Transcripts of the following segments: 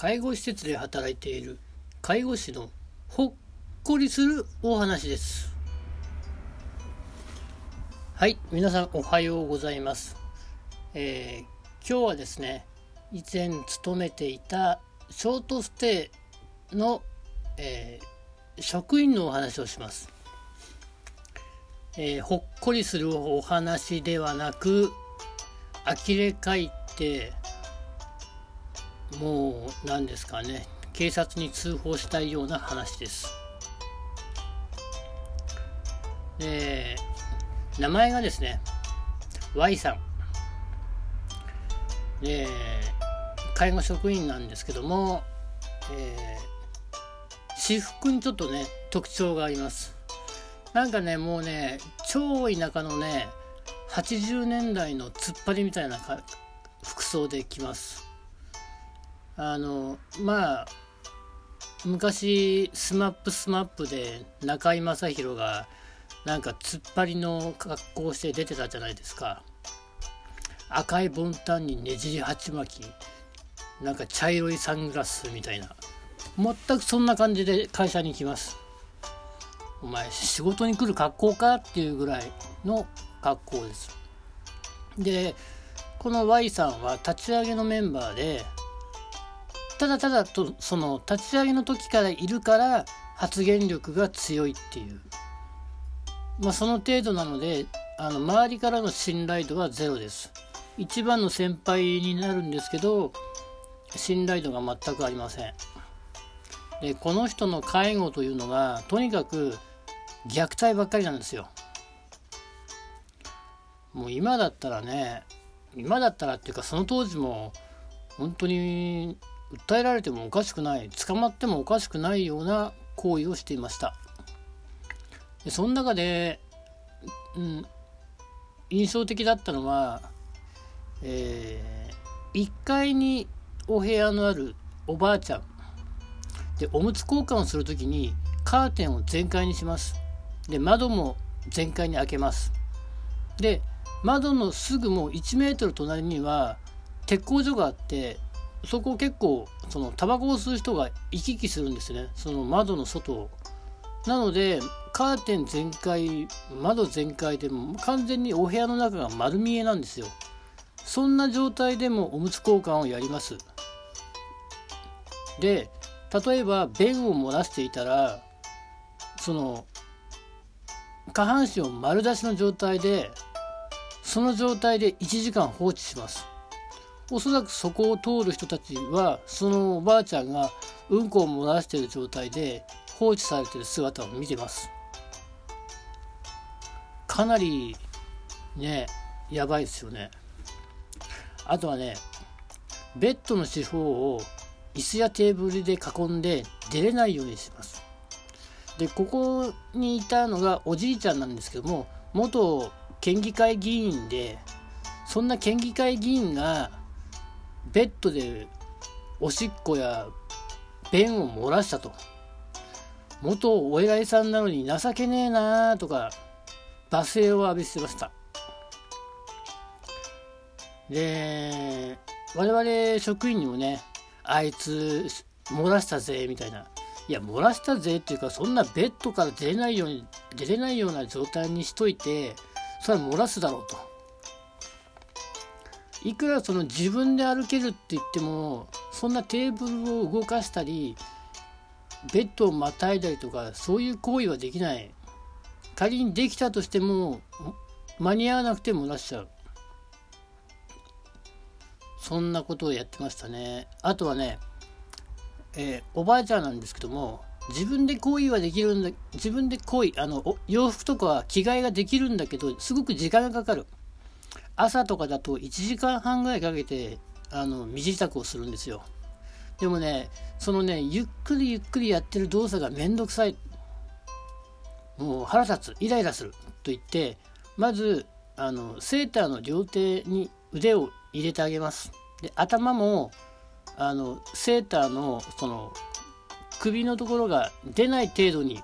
介護施設で働いている介護士のほっこりするお話です。はい皆さんおはようございます、えー、今日はですね以前勤めていたショートステイの、えー、職員のお話をします、えー、ほっこりするお話ではなく呆れ返ってもう何ですかね警察に通報したいような話です。で名前がですね Y さん。で介護職員なんですけども、えー、私服にちょっとね特徴があります。なんかねもうね超田舎のね80年代のツッパリみたいな服装で来ます。あのまあ昔スマップスマップで中居正広がなんかツッパリの格好をして出てたじゃないですか。赤いボンタンにねじり鉢巻き。なんか茶色いサングラスみたいな。全くそんな感じで会社に来ます。お前仕事に来る格好かっていうぐらいの格好です。でこの Y さんは立ち上げのメンバーでただただとその立ち上げの時からいるから発言力が強いっていう。まあその程度なのであの周りからの信頼度はゼロです。一番の先輩になるんですけど信頼度が全くありません。でこの人の介護というのがとにかく虐待ばっかりなんですよ。もう今だったらね今だったらっていうかその当時も本当に訴えられてもおかしくない捕まってもおかしくないような行為をしていました。でその中で、うん、印象的だったのは、えー、1階にお部屋のあるおばあちゃん。でおむつ交換をする時にカーテンを全開にします。で窓も全開に開けます。で窓のすぐもう1メートル隣には鉄工所があってそこ結構そのタバコを吸う人が行き来するんですね。その窓の外を。なのでカーテン全開窓全開でも完全にお部屋の中が丸見えなんですよ。そんな状態でもおむつ交換をやります。で例えば便を漏らしていたらその下半身を丸出しの状態でその状態で1時間放置します。おそらくそこを通る人たちはそのおばあちゃんがうんこを漏らしている状態で放置されている姿を見てます。かなりねやばいですよね。あとはねベッドの四方を椅子やテーブルで囲んで出れないようにします。でここにいたのがおじいちゃんなんですけども元県議会議員でそんな県議会議員がベッドでおしっこや便を漏らしたと。元お偉いさんなのに情けねえなーとか罵声を浴びせました。で、我々職員にもね、あいつ漏らしたぜみたいな。いや、漏らしたぜっていうか、そんなベッドから出れないように、出れないような状態にしといて、それは漏らすだろうと。いくらその自分で歩けるって言ってもそんなテーブルを動かしたりベッドをまたいだりとかそういう行為はできない。仮にできたとしても間に合わなくて漏らしちゃう。そんなことをやってましたね。あとはね、えー、おばあちゃんなんですけども自分で行為はできるんだ自分で行為あの洋服とかは着替えができるんだけどすごく時間がかかる。朝とかだと1時間半ぐらいかけてあの身支度をするんですよ。でもねそのねゆっくりゆっくりやってる動作がめんどくさい。もう腹立つ。イライラする。と言ってまずあのセーターの両手に腕を入れてあげます。で頭もあのセーターのその首のところが出ない程度に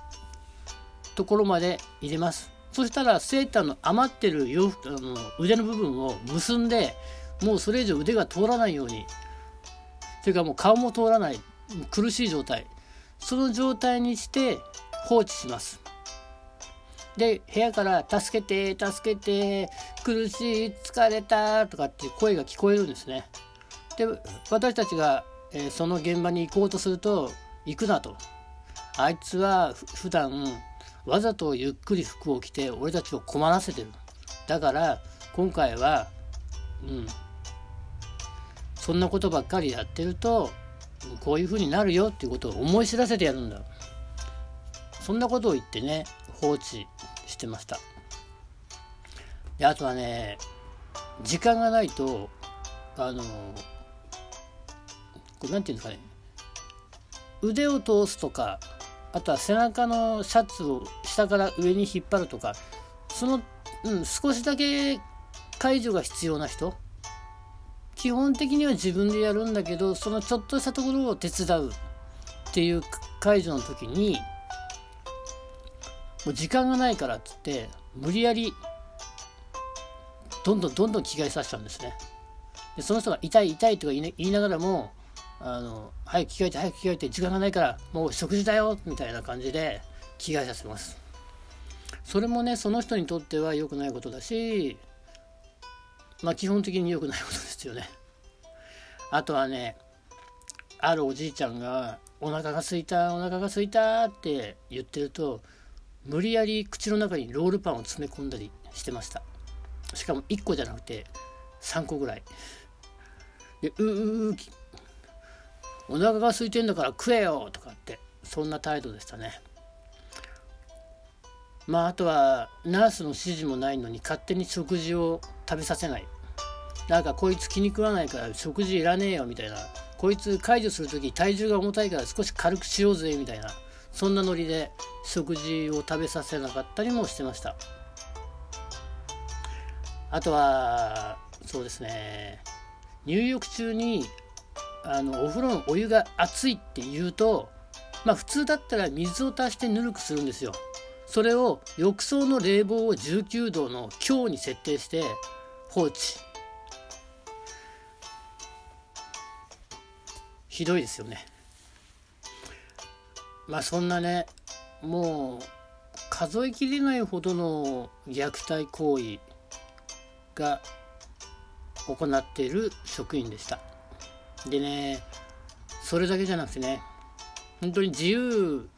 ところまで入れます。そしたらセーターの余ってる洋服あの腕の部分を結んでもうそれ以上腕が通らないようにというかもう顔も通らない苦しい状態。その状態にして放置します。で部屋から「助けて助けて苦しい疲れた」とかって声が聞こえるんですね。で私たちが、えー、その現場に行こうとすると行くなと。あいつは普段わざとゆっくり服を着て俺たちを困らせてる。だから今回はうん。そんなことばっかりやってるとこういう風になるよっていうことを思い知らせてやるんだ。そんなことを言ってね放置してました。であとはね時間がないとあのこれ何て言うんですかね。腕を通すとかあとは背中のシャツを下から上に引っ張るとかその、うん、少しだけ介助が必要な人。基本的には自分でやるんだけどそのちょっとしたところを手伝うっていう介助の時にもう時間がないからっつって無理やりどんどんどんどん着替えさせちゃうんですね。でその人が痛い痛いとか言いながらもあの早く着替えて早く着替えて時間がないからもう食事だよみたいな感じで着替えさせます。それもねその人にとっては良くないことだしまあ基本的に良くないことですよね。あとはねあるおじいちゃんがお腹がすいたお腹がすいたって言ってると無理やり口の中にロールパンを詰め込んだりしてました。しかも1個じゃなくて3個ぐらい。でうううお腹が空いてんだから食えよとかってそんな態度でしたね。まああとはナースの指示もないのに勝手に食事を食べさせない。なんかこいつ気に食わないから食事いらねえよみたいな。こいつ解除する時体重が重たいから少し軽くしようぜみたいな。そんなノリで食事を食べさせなかったりもしてました。あとはそうですね。入浴中にあのお風呂のお湯が熱いって言うとまあ普通だったら水を足してぬるくするんですよ。それを浴槽の冷房を19度の強に設定して放置。ひどいですよね。まあそんなねもう数えきれないほどの虐待行為が行っている職員でした。でねそれだけじゃなくてね本当に自由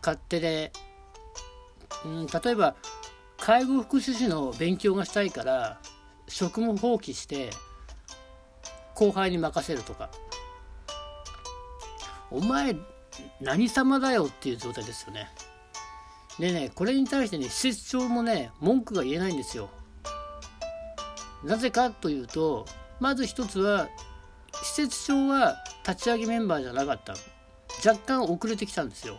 勝手で、うん、例えば介護福祉士の勉強がしたいから職務放棄して後輩に任せるとかお前何様だよっていう状態ですよね。でね、これに対してね、施設長もね、文句が言えないんですよ。なぜかというと、まず一つは、施設長は立ち上げメンバーじゃなかった。若干遅れてきたんですよ。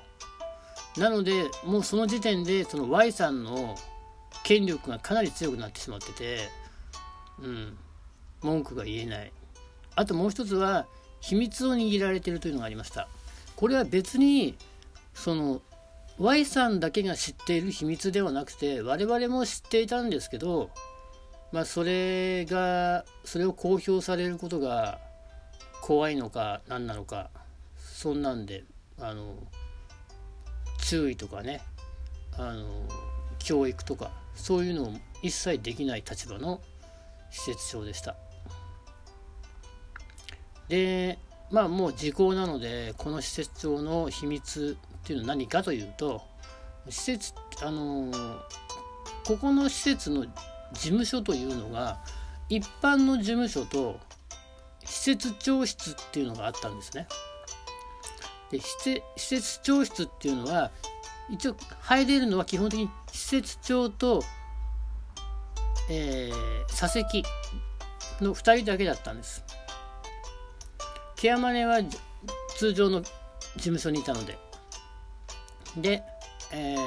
なので、もうその時点で、その Y さんの権力がかなり強くなってしまってて、うん、文句が言えない。あともう一つは、秘密を握られてるというのがありました。これは別にその Y さんだけが知っている秘密ではなくて我々も知っていたんですけど、まあ、それがそれを公表されることが怖いのか何なのかそんなんであの注意とかねあの教育とかそういうのを一切できない立場の施設長でした。でまあもう時効なのでこの施設長の秘密っていうのは何かというと施設あのここの施設の事務所というのが一般の事務所と施設長室っていうのがあったんですね。で施設長室っていうのは一応入れるのは基本的に施設長と、えー、座席の2人だけだったんです。ケアマネは通常の事務所にいたのでで、えー、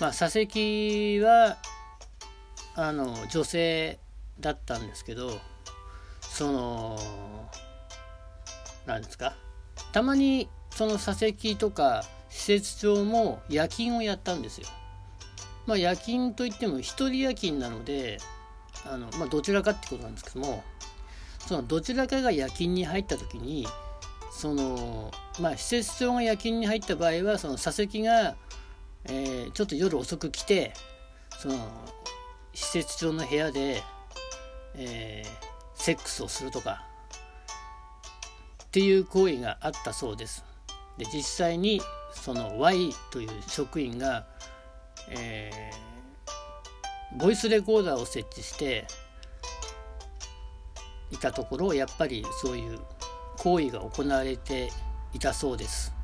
まあ座席はあの女性だったんですけどその何ですか？たまにその座席とか施設長も夜勤をやったんですよ。まあ夜勤といっても一人夜勤なのであの、まあ、どちらかってことなんですけどもそのどちらかが夜勤に入った時にそのまあ施設長が夜勤に入った場合はその座席が、えー、ちょっと夜遅く来てその施設長の部屋で、えー、セックスをするとかっていう行為があったそうです。で実際にその Y という職員が、えー、ボイスレコーダーを設置していたところやっぱりそういう行為が行われていたそうです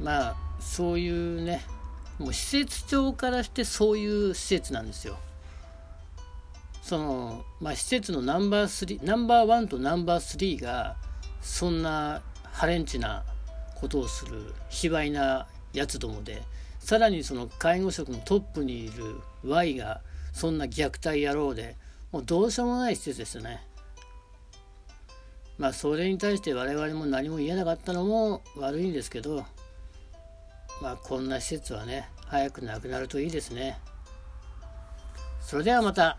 まあそういうねもう施設長からしてそういう施設なんですよそのまあ施設のナンバー3ナンバーワンとナンバー3がそんなハレンチなことをする卑猥なやつどもでさらにその介護職のトップにいる Y がそんな虐待野郎でもうどうしようもない施設ですよね。まあそれに対して我々も何も言えなかったのも悪いんですけどまあこんな施設はね早くなくなるといいですね。それではまた。